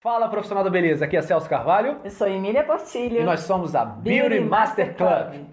Fala profissional da beleza, aqui é Celso Carvalho Eu sou Emília Portilho. e nós somos a Beauty, Master Club.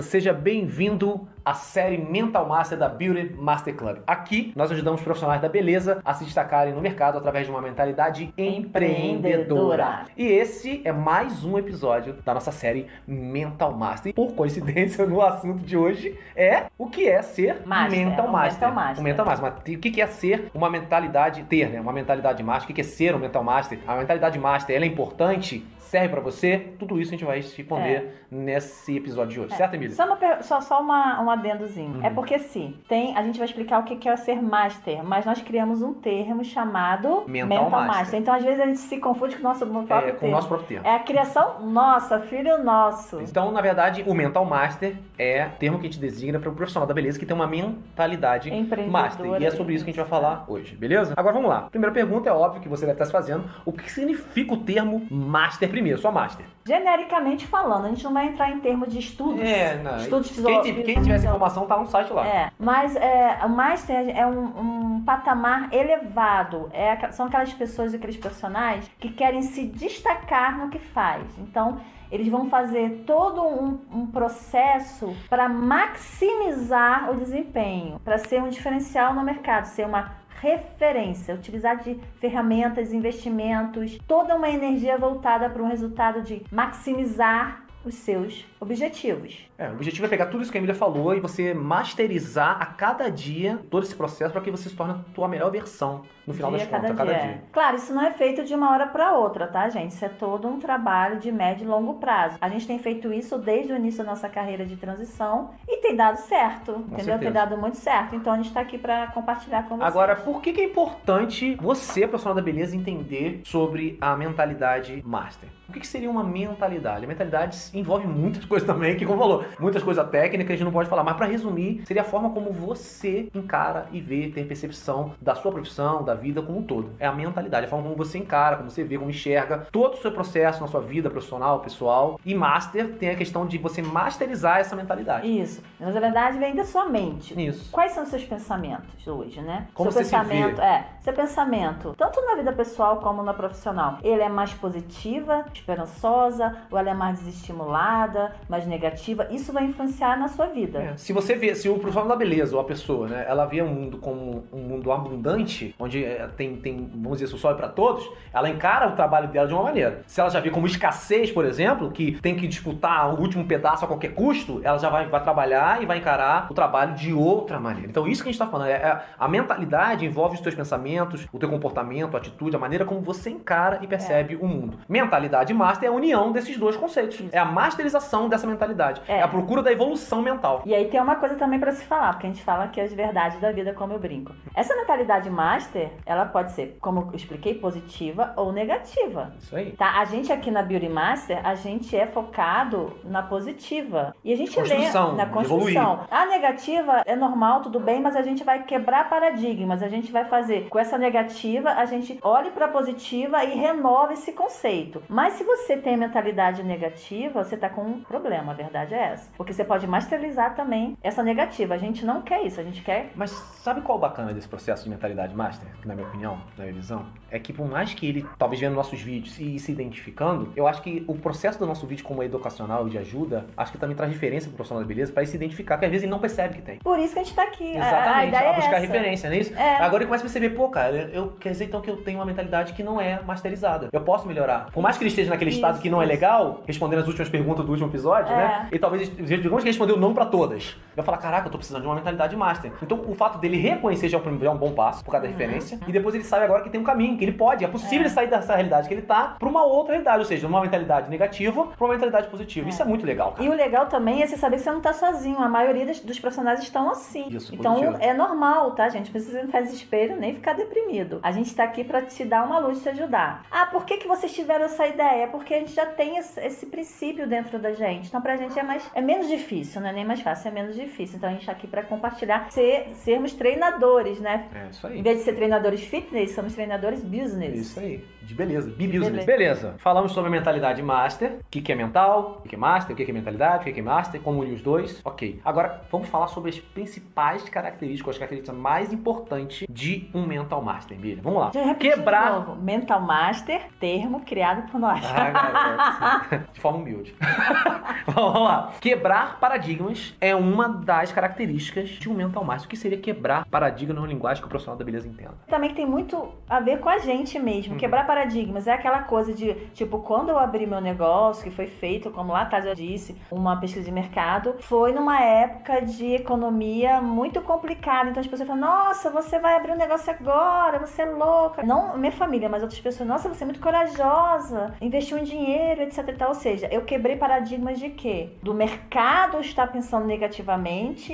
Seja bem-vindo à série Mental Master da Beauty Master Club. Aqui nós ajudamos profissionais da beleza a se destacarem no mercado através de uma mentalidade empreendedora. E esse é mais um episódio da nossa série Mental Master. Por coincidência, no assunto de hoje é o que é ser Master, Mental o Master. Mental Master. O Mental Master. Mas o que é ser uma mentalidade, ter, né? Uma mentalidade master. O que é ser um Mental Master? A mentalidade master, ela é importante? Serve pra você? Tudo isso a gente vai responder nesse episódio de hoje. Certo, Emília? Só, uma só, só uma, um adendozinho. Uhum. É porque sim, tem, a gente vai explicar o que é ser master, mas nós criamos um termo chamado Mental Master. Então, às vezes, a gente se confunde com o nosso próprio É, com o termo. nosso próprio termo. É a criação nossa, filho nosso. Então, na verdade, o Mental Master é termo que a gente designa para o profissional da beleza que tem uma mentalidade master. E é sobre isso que a gente vai falar hoje, beleza? Agora vamos lá. Primeira pergunta é óbvio que você deve estar se fazendo. O que significa o termo master primeiro? Só master. Genericamente falando, a gente não vai entrar em termos de estudos. É, não. Estudos quem, quem tiver essa informação tá no site lá. É, mas é, o Master é um, um patamar elevado. É, são aquelas pessoas, aqueles profissionais que querem se destacar no que faz. Então, eles vão fazer todo um, um processo para maximizar o desempenho, para ser um diferencial no mercado, ser uma referência, utilizar de ferramentas, investimentos, toda uma energia voltada para um resultado de maximizar os seus objetivos. É, o objetivo é pegar tudo isso que a Emília falou e você masterizar a cada dia todo esse processo para que você se torne a tua melhor versão no final dia das a cada contas, a cada dia. dia. Claro, isso não é feito de uma hora para outra, tá, gente? Isso é todo um trabalho de médio e longo prazo. A gente tem feito isso desde o início da nossa carreira de transição e tem dado certo, entendeu? certeza. Tem dado muito certo. Então a gente tá aqui para compartilhar com vocês. Agora, por que, que é importante você, profissional da beleza, entender sobre a mentalidade master? O que, que seria uma mentalidade? A mentalidade envolve muitas coisas também, que como falou, muitas coisas técnicas a gente não pode falar, mas para resumir, seria a forma como você encara e vê, tem percepção da sua profissão, da vida como um todo. É a mentalidade, a forma como você encara, como você vê, como enxerga todo o seu processo na sua vida profissional, pessoal. E master tem a questão de você masterizar essa mentalidade. Isso. Mas na verdade vem da sua mente. Isso. Quais são os seus pensamentos hoje, né? Como seu você se pensamento, vê? é, seu pensamento, tanto na vida pessoal como na profissional, ele é mais positiva, esperançosa, ou ela é mais desestimulada, mais negativa? Isso vai influenciar na sua vida. É, Se você vê, se o profissional da beleza ou a pessoa, né, ela vê o mundo como um mundo abundante, onde é, tem, tem, vamos dizer, sol para todos, ela encara o trabalho dela de uma maneira. Se ela já vê como escassez, por exemplo, que tem que disputar o último pedaço a qualquer custo, ela já vai, vai trabalhar e vai encarar o trabalho de outra maneira. Então, isso que a gente está falando, é, é- a mentalidade envolve os teus pensamentos, o teu comportamento, a atitude, a maneira como você encara e percebe o mundo. Mentalidade e master é a união desses dois conceitos. É a masterização dessa mentalidade. É. é a procura da evolução mental. E aí tem uma coisa também pra se falar, porque a gente fala que as verdades da vida, como eu brinco. Essa mentalidade master, ela pode ser, como eu expliquei, positiva ou negativa. Isso aí. Tá? A gente aqui na Beauty Master, a gente é focado na positiva. E a gente Construção, lê na construção. A negativa é normal, tudo bem, mas a gente vai quebrar paradigmas. A gente vai fazer com essa negativa, a gente olhe para positiva e renova esse conceito. Mas se você tem a mentalidade negativa, você tá com um problema, a verdade é essa. Porque você pode masterizar também essa negativa. A gente não quer isso, a gente quer Mas sabe qual é o bacana desse processo de mentalidade master? Que na minha opinião, na minha visão, é que por mais que ele, talvez vendo nossos vídeos e se identificando, eu acho que o processo do nosso vídeo como educacional e de ajuda, acho que também traz referência pro profissional da beleza para ele se identificar, que às vezes ele não percebe que tem. Por isso que a gente tá aqui. A- Exatamente, a, ideia a buscar é essa. referência, não é isso? É. Agora ele começa a perceber, pô, cara, eu quer dizer então que eu tenho uma mentalidade que não é masterizada. Eu posso melhorar. Por mais que ele esteja naquele Isso, estado que não é legal, respondendo as últimas perguntas do último episódio, É. né? E talvez, digamos que respondeu não pra todas. Eu falar, caraca, eu tô precisando de uma mentalidade master. Então o fato dele reconhecer já é um, já é um bom passo, por causa da Uhum. referência. E depois ele sabe agora que tem um caminho, que ele pode, é possível É. ele sair dessa realidade que ele tá pra uma outra realidade, ou seja, uma mentalidade negativa pra uma mentalidade positiva. É. Isso é muito legal, cara. E o legal também é você saber que você não tá sozinho. A maioria dos profissionais estão assim. Isso, então positivo. é normal, tá, gente? Não precisa entrar em desespero nem ficar deprimido. A gente tá aqui pra te dar uma luz, te ajudar. Ah, por que, que vocês tiveram essa ideia? É porque a gente já tem esse, esse princípio dentro da gente. Então pra gente é mais é menos difícil, não é nem mais fácil, é menos difícil. Então a gente está aqui para compartilhar, ser, sermos treinadores, né? É isso aí. Em vez de ser treinadores fitness, somos treinadores business. Isso aí. De beleza. Be-business. Beleza. Beleza. Falamos sobre mentalidade master. O que, que é mental, o que, é master, o que, que é mentalidade, o que, que é master, como unir os dois. Ok. Agora, vamos falar sobre as principais características, as características mais importantes de um mental master, Emília. Vamos lá. Quebrar. novo. Mental Master, termo criado por nós. Ah. De forma humilde. Vamos lá. Quebrar paradigmas é uma das características de um mental master. O que seria quebrar paradigma numa linguagem que o profissional da beleza entenda? Também tem muito a ver com a gente mesmo. Uhum. Quebrar paradigmas é aquela coisa de, tipo, quando eu abri meu negócio, que foi feito, como lá atrás eu disse, uma pesquisa de mercado, foi numa época de economia muito complicada. Então as pessoas falam, nossa, você vai abrir um negócio agora, você é louca. Não minha família, mas outras pessoas, nossa, você é muito corajosa, investiu em dinheiro, etc tal. Ou seja, eu quebrei paradigmas de quê? Do mercado estar pensando negativamente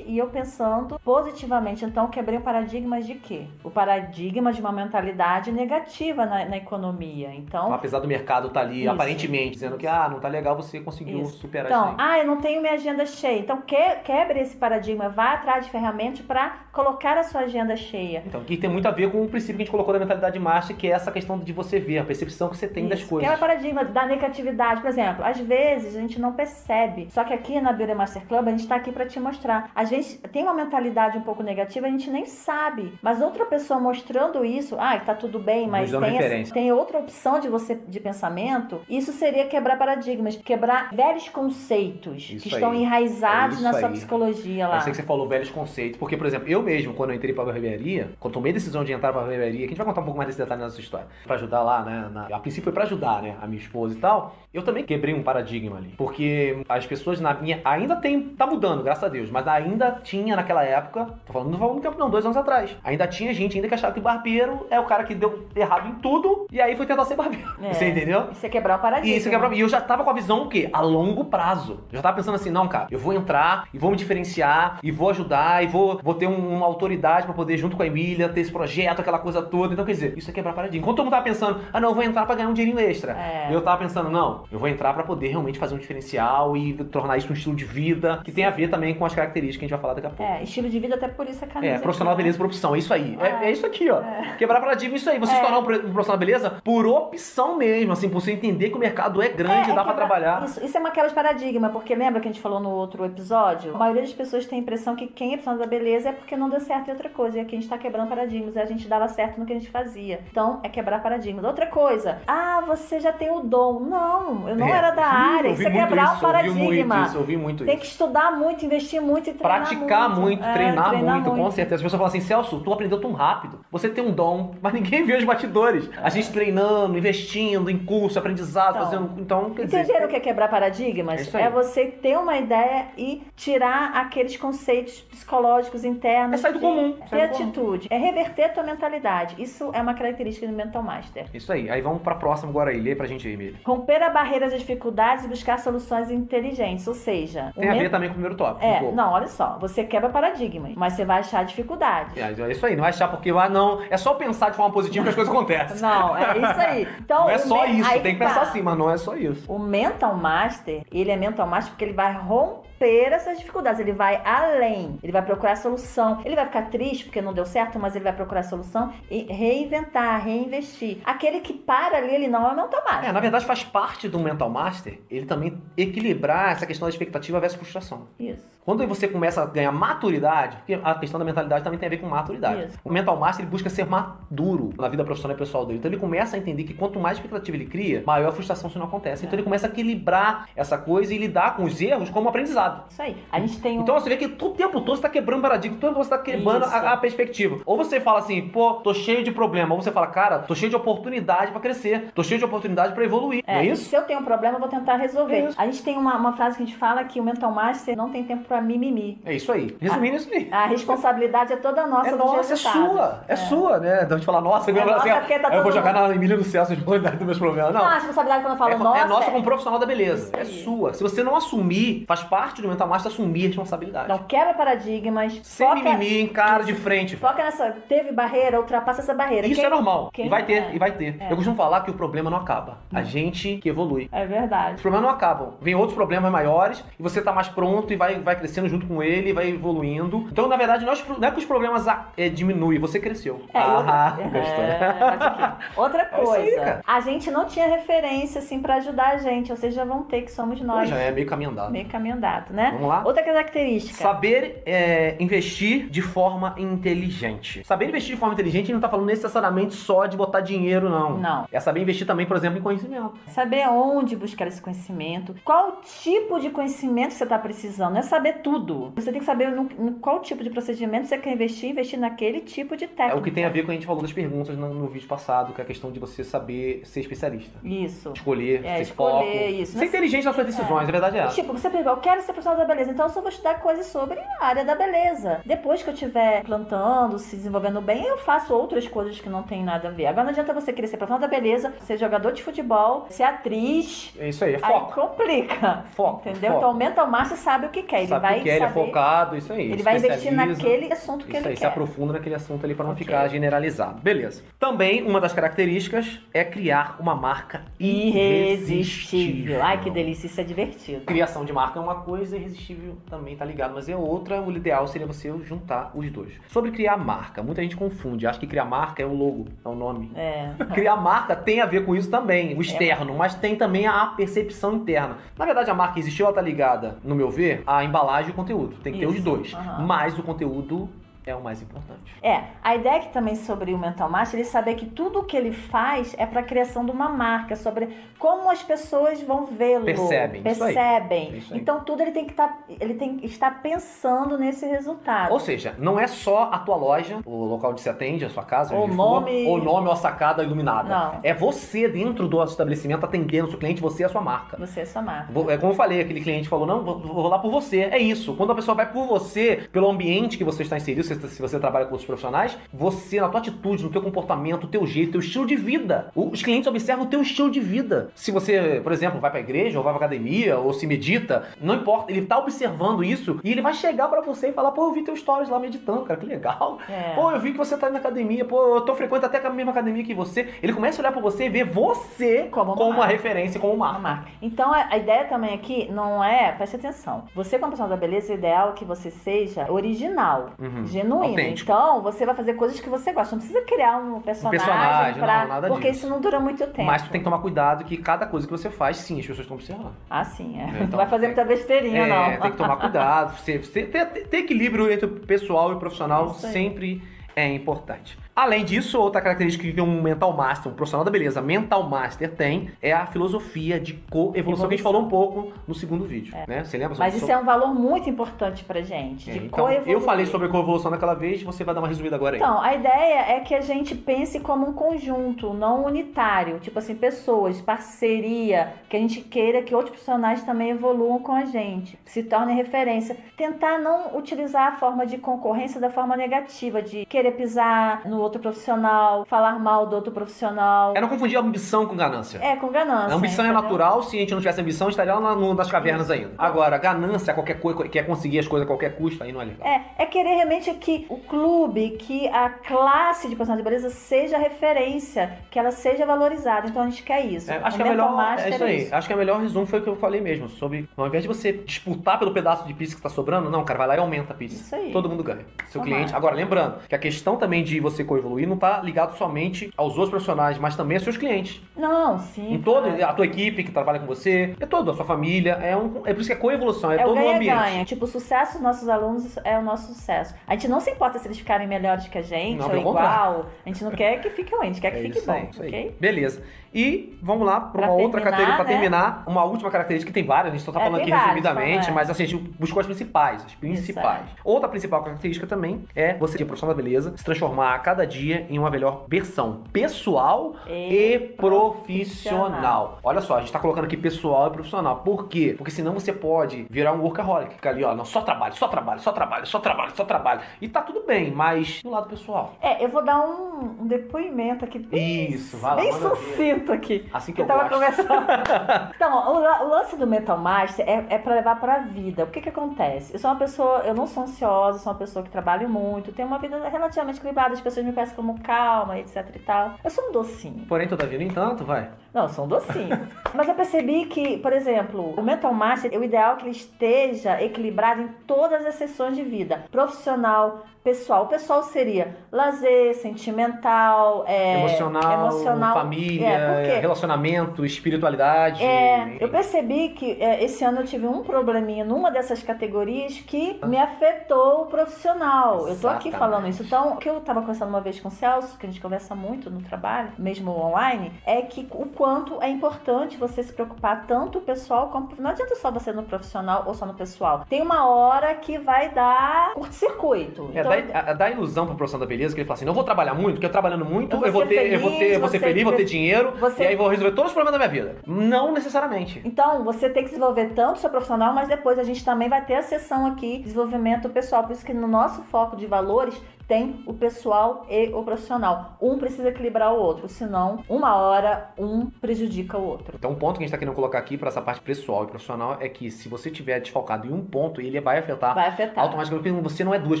e eu pensando positivamente. Então, quebrei paradigmas de quê? O paradigma de uma mentalidade negativa na, na economia. Então, Apesar do mercado estar ali, Isso. aparentemente, dizendo que ah, não tá legal, você conseguiu Isso. superar isso Então, ah, eu não tenho minha agenda cheia. Então, que, quebre esse paradigma, vá atrás de ferramentas para colocar a sua agenda cheia. Então, que tem muito a ver com o princípio que a gente colocou da mentalidade master, que é essa questão de você ver, a percepção que você tem das Isso. coisas. Quebra paradigma da negatividade. Por exemplo, às vezes a gente não percebe. Só que aqui na Beauty Master Club a gente tá aqui para te mostrar. Às vezes tem uma mentalidade um pouco negativa, a gente nem sabe. Mas outra pessoa mostrando isso, ah, tá tudo bem, mas tem, essa- tem outra opção de você de pensamento. Isso seria quebrar paradigmas, quebrar velhos conceitos Isso que estão aí. enraizados É na sua aí. psicologia lá. Eu sei que você falou velhos conceitos, porque, por exemplo, eu mesmo, quando eu entrei pra barbearia, quando tomei a decisão de entrar pra barbearia, que a gente vai contar um pouco mais desse detalhe na nossa história, pra ajudar lá, né? na- a princípio foi pra ajudar, né? A minha esposa e tal, eu também quebrei um paradigma ali. Porque as pessoas na minha. Ainda tem. Tá mudando, graças a Deus, mas ainda tinha naquela época, tô falando, não falando do tempo, não, dois anos atrás. Ainda tinha gente ainda que achava que barbeiro é o cara que deu errado em tudo e aí foi tentar ser barbeiro. É. Você entendeu? Isso é quebrar o paradigma. E isso é pra mim. E eu já tava com a visão o quê? A longo prazo. Eu já tava pensando assim, não, cara, eu vou entrar e vou me diferenciar e vou ajudar e vou, vou ter um- uma autoridade pra poder, junto com a Emília, ter esse projeto, aquela coisa toda. Então, quer dizer, isso é quebrar paradigma. Enquanto todo mundo tava pensando, ah, não, eu vou entrar pra ganhar um dinheirinho extra. É. Eu tava pensando, não, eu vou entrar pra poder realmente fazer um diferencial e tornar isso um estilo de vida que tem a ver também com as características que a gente vai falar daqui a pouco. É, estilo de vida até por isso a camisa. É, profissional aqui, né? beleza por opção, é isso aí. É, É. é isso aqui, ó. Quebrar paradigma, é isso aí. Você se É. tornar um pro- profissional beleza por opção mesmo, assim, por você entender que o mercado é grande, É, dá é pra trabalhar. Isso, isso é uma quebra de paradigma, porque lembra que a gente falou no outro episódio? A maioria das pessoas tem a impressão que quem é profissional da beleza é porque não deu certo em outra coisa. E aqui a gente tá quebrando paradigmas, e a gente dava certo no que a gente fazia. Então, é quebrar paradigmas. Outra coisa, ah, você já tem o dom. Não, eu não É. era da área. Eu Isso é quebrar isso, o paradigma. Eu vi muito isso, eu vi muito Tem que estudar muito, investir muito e treinar Praticar muito, É, treinar, muito, com certeza. As pessoas falam assim, Celso, tu aprendeu tão rápido. Você tem um dom, mas ninguém vê os batidores. A gente treinando, investindo em curso, aprendizado, Então, fazendo. Então, quer dizer. Entenderam o que é quebrar paradigmas? É. É você ter uma ideia e tirar aqueles conceitos psicológicos internos. É sair do comum, Ter do comum. atitude. É reverter a tua mentalidade. Isso é uma característica do Mental Master. Isso aí. Aí vamos pra próxima agora aí. Lê pra gente aí, Emília. Romper a barreira das dificuldades e buscar soluções inteligentes. Ou seja, Tem a men- ver também com o primeiro tópico. um É, pouco. Não, olha só. Você quebra paradigmas, mas você vai achar dificuldades. É, é isso aí, não vai achar porque, ah, não, é só pensar de forma positiva que as coisas acontecem. Não, é isso aí. Então, Não é só isso, aí tem que tá. pensar assim, mas não é só isso. O Mental Master, ele é Mental Master porque ele vai romper essas dificuldades, ele vai além, ele vai procurar solução. Ele vai ficar triste porque não deu certo, mas ele vai procurar solução e reinventar, reinvestir. Aquele que para ali, ele não é Mental Master. É, na verdade faz parte do Mental Master ele também equilibrar essa questão da expectativa versus frustração. Isso. Quando você começa a ganhar maturidade, porque a questão da mentalidade também tem a ver com maturidade. Isso. O Mental Master ele busca ser maduro na vida profissional e pessoal dele. Então ele começa a entender que quanto mais expectativa ele cria, maior a frustração se não acontece. Então ele começa a equilibrar essa coisa e lidar com os erros como aprendizado. Isso aí. A gente tem um. Então você vê que todo tempo todo você tá quebrando paradigma, todo tempo você tá quebrando a, a perspectiva. Ou você fala assim, pô, tô cheio de problema. Ou você fala, cara, tô cheio de oportunidade pra crescer, tô cheio de oportunidade pra evoluir. É, é isso? Se eu tenho um problema, eu vou tentar resolver. É a gente tem uma, uma frase que a gente fala que o Mental Master não tem tempo pra mimimi. É isso aí. Resumindo, é isso aí. A responsabilidade é toda nossa É nossa, é sua. É, sua, né? Então a gente fala, nossa, eu, nossa, assim, tá eu vou jogar mundo- na Emília do Céu as responsabilidades dos meus problemas. Não. Não, a responsabilidade quando eu falo é, nossa. é nossa como profissional da beleza. É sua. Se você não assumir, faz parte parte do Mental Master é assumir responsabilidade. Não quebra paradigmas. Sem foca, mimimi, encara de frente. foca nessa. Teve barreira, ultrapassa essa barreira. Isso Quem- é normal. quem- e vai ter, é. e vai ter. É. Eu costumo falar que o problema não acaba. A gente que evolui. É verdade. Os problemas não acabam. Vem outros problemas maiores e você tá mais pronto e vai, vai crescendo junto com ele, vai evoluindo. Então, na verdade, é pro- não é que os problemas ah, é, diminuem, você cresceu. É, ah, outra, gostou. é, outra É aí, coisa, cara. a gente não tinha referência assim pra ajudar a gente, vocês já vão ter que somos Pô, nós, já é meio caminho andado. meio caminho andado, né? Vamos lá? Outra característica. Saber é, investir de forma inteligente. Saber investir de forma inteligente não tá falando necessariamente só de botar dinheiro, não. Não. É saber investir também, por exemplo, em conhecimento. Saber onde buscar esse conhecimento, qual tipo de conhecimento você está precisando, não é saber tudo. Você tem que saber no, no qual tipo de procedimento você quer investir, investir naquele tipo de É técnica. o que tem a ver com a gente falou das perguntas no, no vídeo passado, que é a questão de você saber ser especialista. Isso. Escolher, É, ter escolher foco. isso. Ser Mas- inteligente nas suas decisões, a verdade é essa. Tipo, você pergunta, eu quero ser profissional da beleza, então eu só vou estudar coisas sobre a área da beleza. Depois que eu estiver plantando, se desenvolvendo bem, eu faço outras coisas que não tem nada a ver. Agora não adianta você querer ser profissional da beleza, ser jogador de futebol, ser atriz. É isso aí, é Aí foco. complica. Foco. Entendeu? foco. Então o mental master sabe o que quer. Ele Sabe vai que é, ele é saber. focado, isso aí. ele vai investir naquele assunto que Isso ele aí, se quer. aprofunda naquele assunto ali para não Ok. ficar generalizado. Beleza. Também, uma das características é criar uma marca Irresistível. Ai, que delícia, isso é divertido. Criação de marca é uma coisa, irresistível também tá ligado, mas é outra. O ideal seria você juntar os dois. Sobre criar marca, muita gente confunde, acha que criar marca é o logo, é o nome. É. Criar marca tem a ver com isso também, o externo, mas tem também a percepção interna. Na verdade, a marca existiu, ela tá ligada, no meu ver, à embalagem e o conteúdo. Tem que ter os Isso, dois. aham. Mas o conteúdo é o mais importante. É, a ideia aqui também sobre o Mental Master, ele saber que tudo o que ele faz é para a criação de uma marca, sobre como as pessoas vão vê-lo. Percebem. Percebem. Aí. Então tudo ele tem que estar, ele tem que estar pensando nesse resultado. Ou seja, não é só a tua loja, o local onde você atende, a sua casa, onde nome- for, ou nome ou a sacada iluminada. Não. É você dentro do estabelecimento atendendo o seu cliente, você é a sua marca. Você é sua marca. É como eu falei, aquele cliente falou, não, vou, vou lá por você. É isso. Quando a pessoa vai por você, pelo ambiente que você está inserido, se, se você trabalha com outros profissionais, você, na tua atitude, no teu comportamento, o teu jeito, o teu estilo de vida. Os clientes observam o teu estilo de vida. Se você, por exemplo, vai pra igreja, ou vai pra academia, ou se medita, não importa, ele tá observando isso e ele vai chegar pra você e falar, pô, eu vi teus stories lá meditando, cara, que legal. É. Pô, eu vi que você tá na academia, pô, eu tô frequento até com a mesma academia que você. Ele começa a olhar pra você e ver você Como uma como uma referência, como Uma marca. Então a, ideia também aqui não é, preste atenção. Você como profissional da beleza, o ideal é que você seja original, Uhum. Genuíno. Autêntico. Então você vai fazer coisas que você gosta. Não precisa criar um personagem, personagem, pra, não, nada porque disso. isso não dura muito tempo. Mas tu tem que tomar cuidado que cada coisa que você faz, sim, as pessoas estão observando. Ah, sim, é. É, não então, vai fazer muita besteirinha, É, não. tem que tomar cuidado. Você, ter, ter equilíbrio entre o pessoal e o profissional aí. sempre é importante. Além disso, outra característica que um mental master, um profissional da beleza mental master tem, é a filosofia de co-evolução, que a gente falou um pouco no segundo vídeo. Né? Você lembra? Mas sobre- isso é um valor muito importante pra gente, É, de então, coevoluir. eu falei sobre co-evolução naquela vez, você vai dar uma resumida agora aí. Então, a ideia é que a gente pense como um conjunto, não unitário. Tipo assim, pessoas, parceria, que a gente queira que outros profissionais também evoluam com a gente, se tornem referência. Tentar não utilizar a forma de concorrência da forma negativa, de querer pisar no outro profissional, falar mal do outro profissional. É não confundir ambição com ganância. É, com ganância. A ambição é natural, se a gente não tivesse ambição, estaria lá na- no- nas cavernas ainda. Agora, ganância, qualquer coisa, quer conseguir as coisas a qualquer custo, aí não é legal. É, é querer realmente que o clube, que a classe de profissional de beleza seja referência, que ela seja valorizada. Então a gente quer isso. É, acho O que é melhor. É isso aí. Acho que é melhor resumo foi o que eu falei mesmo. Sobre. Ao invés de você disputar pelo pedaço de pizza que tá sobrando, não, cara, vai lá e aumenta a pizza. Isso aí. Todo mundo ganha. Seu Tomara. cliente. Agora, lembrando que a questão também de você coevoluir não tá ligado somente aos outros profissionais, mas também aos seus clientes. Não, sim. Em claro. a tua equipe que trabalha com você, é todo, a sua família. É, um, é por isso que é coevolução, é, É o todo o ambiente. ganha-ganha. Tipo, o sucesso dos nossos alunos é o nosso sucesso. A gente não se importa se eles ficarem melhores que a gente Não, ou igual. A gente não quer que fique ruim, a gente quer que É fique bom, aí. ok? Beleza. E vamos lá para uma outra terminar, característica, para né? terminar, uma última característica que tem várias, a gente só tá É, falando aqui várias, resumidamente, é. mas assim, a gente buscou as principais, as principais. Isso, Outra principal característica também é você, profissional da beleza, se transformar a cada dia em uma melhor versão pessoal e, E profissional. Olha só, a gente tá colocando aqui pessoal e profissional. Por quê? Porque senão você pode virar um workaholic, ficar ali, ó, não, só trabalho, só trabalho, só trabalho, só trabalho, só trabalho. E tá tudo bem, mas do lado pessoal. É, eu vou dar um, um depoimento aqui bem, Isso, vai lá, bem sucinto aqui. Assim que que eu tava gosto. conversando. então, o, o lance do Mental Master é, é para levar pra vida. O que que acontece? Eu sou uma pessoa, eu não sou ansiosa, sou uma pessoa que trabalha muito, tenho uma vida relativamente equilibrada, as pessoas me conhecem como calma, etc e tal. Eu sou um docinho. Porém, todavia, no entanto, vai. Não, eu sou um docinho. Mas eu percebi que, por exemplo, o Mental Master, o ideal é que ele esteja equilibrado em todas as sessões de vida. Profissional, pessoal. O pessoal seria lazer, sentimental, é, emocional, emocional. família, É, relacionamento, espiritualidade. É, eu percebi que é, esse ano eu tive um probleminha numa dessas categorias que me afetou o profissional. Eu tô aqui Exatamente. falando isso. Então, o que eu tava conversando uma vez com o Celso, que a gente conversa muito no trabalho, mesmo online, é que o quanto é importante você se preocupar tanto o pessoal como. Não adianta só você no profissional ou só no pessoal. Tem uma hora que vai dar curto-circuito. É, Então, dá, dá ilusão pro profissional da beleza que ele fala assim: não vou trabalhar muito, porque eu trabalhando muito, Eu eu vou ter, eu vou ter, eu vou ser feliz, feliz, vou ter dinheiro, você- e aí vou resolver todos os problemas da minha vida. Não necessariamente. Então, você tem que desenvolver tanto o seu profissional, mas depois a gente também vai ter a sessão aqui, desenvolvimento pessoal. Por isso que no nosso foco de valores tem o pessoal e o profissional. Um precisa equilibrar o outro, senão, uma hora, um prejudica o outro. Então, um ponto que a gente tá querendo colocar aqui pra essa parte pessoal e profissional é que se você tiver desfalcado em um ponto, ele vai afetar Vai afetar. automaticamente, você não é duas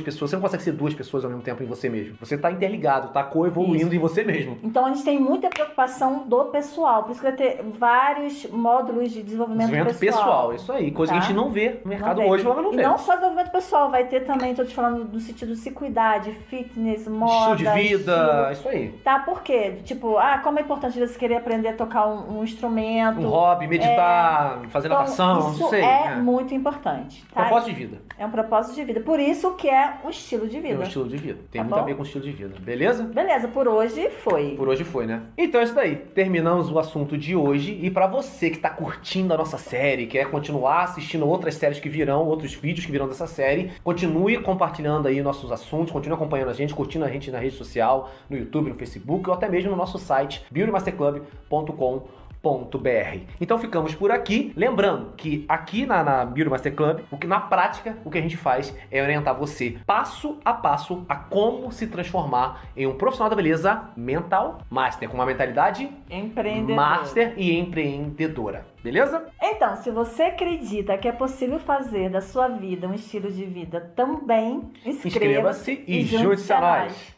pessoas, você não consegue ser duas pessoas ao mesmo tempo em você mesmo. Você tá interligado, tá coevoluindo em você mesmo. Então a gente tem muita preocupação do pessoal, por isso que vai ter vários módulos de desenvolvimento, Desenvolvimento pessoal, isso aí, coisa que a Tá. gente não vê no mercado vê. hoje, mas não E vê. não só desenvolvimento pessoal, vai ter também, tô te falando no sentido de se cuidar, de fitness, moda, Estilo de vida, estilo. isso aí. Tá, por quê? Tipo, ah, como é importante você querer aprender a tocar um, um instrumento. Um hobby, meditar, fazer Então, natação, isso não sei. é né? muito importante, tá? Propósito de vida. É um propósito de vida. Por isso que é um estilo de É um vida. estilo de vida. Tem Tá muito a bom? ver com estilo de vida. Beleza? Beleza, por hoje foi. Por hoje foi, né? Então é isso daí. Terminamos o assunto de hoje. E pra você que tá curtindo a nossa série, quer continuar assistindo outras séries que virão, outros vídeos que virão dessa série, continue compartilhando aí nossos assuntos, continue acompanhando a gente, curtindo a gente na rede social, no YouTube, no Facebook ou até mesmo no nosso site beautymasterclub.com.br. Então ficamos por aqui. Lembrando que aqui na, na Beauty Master Club, o que na prática o que a gente faz é orientar você passo a passo a como se transformar em um profissional da beleza mental master, com uma mentalidade Empreendedor. master e empreendedora. Beleza? Então, se você acredita que é possível fazer da sua vida um estilo de vida também, inscreva-se Inscreva-se e junte-se a nós.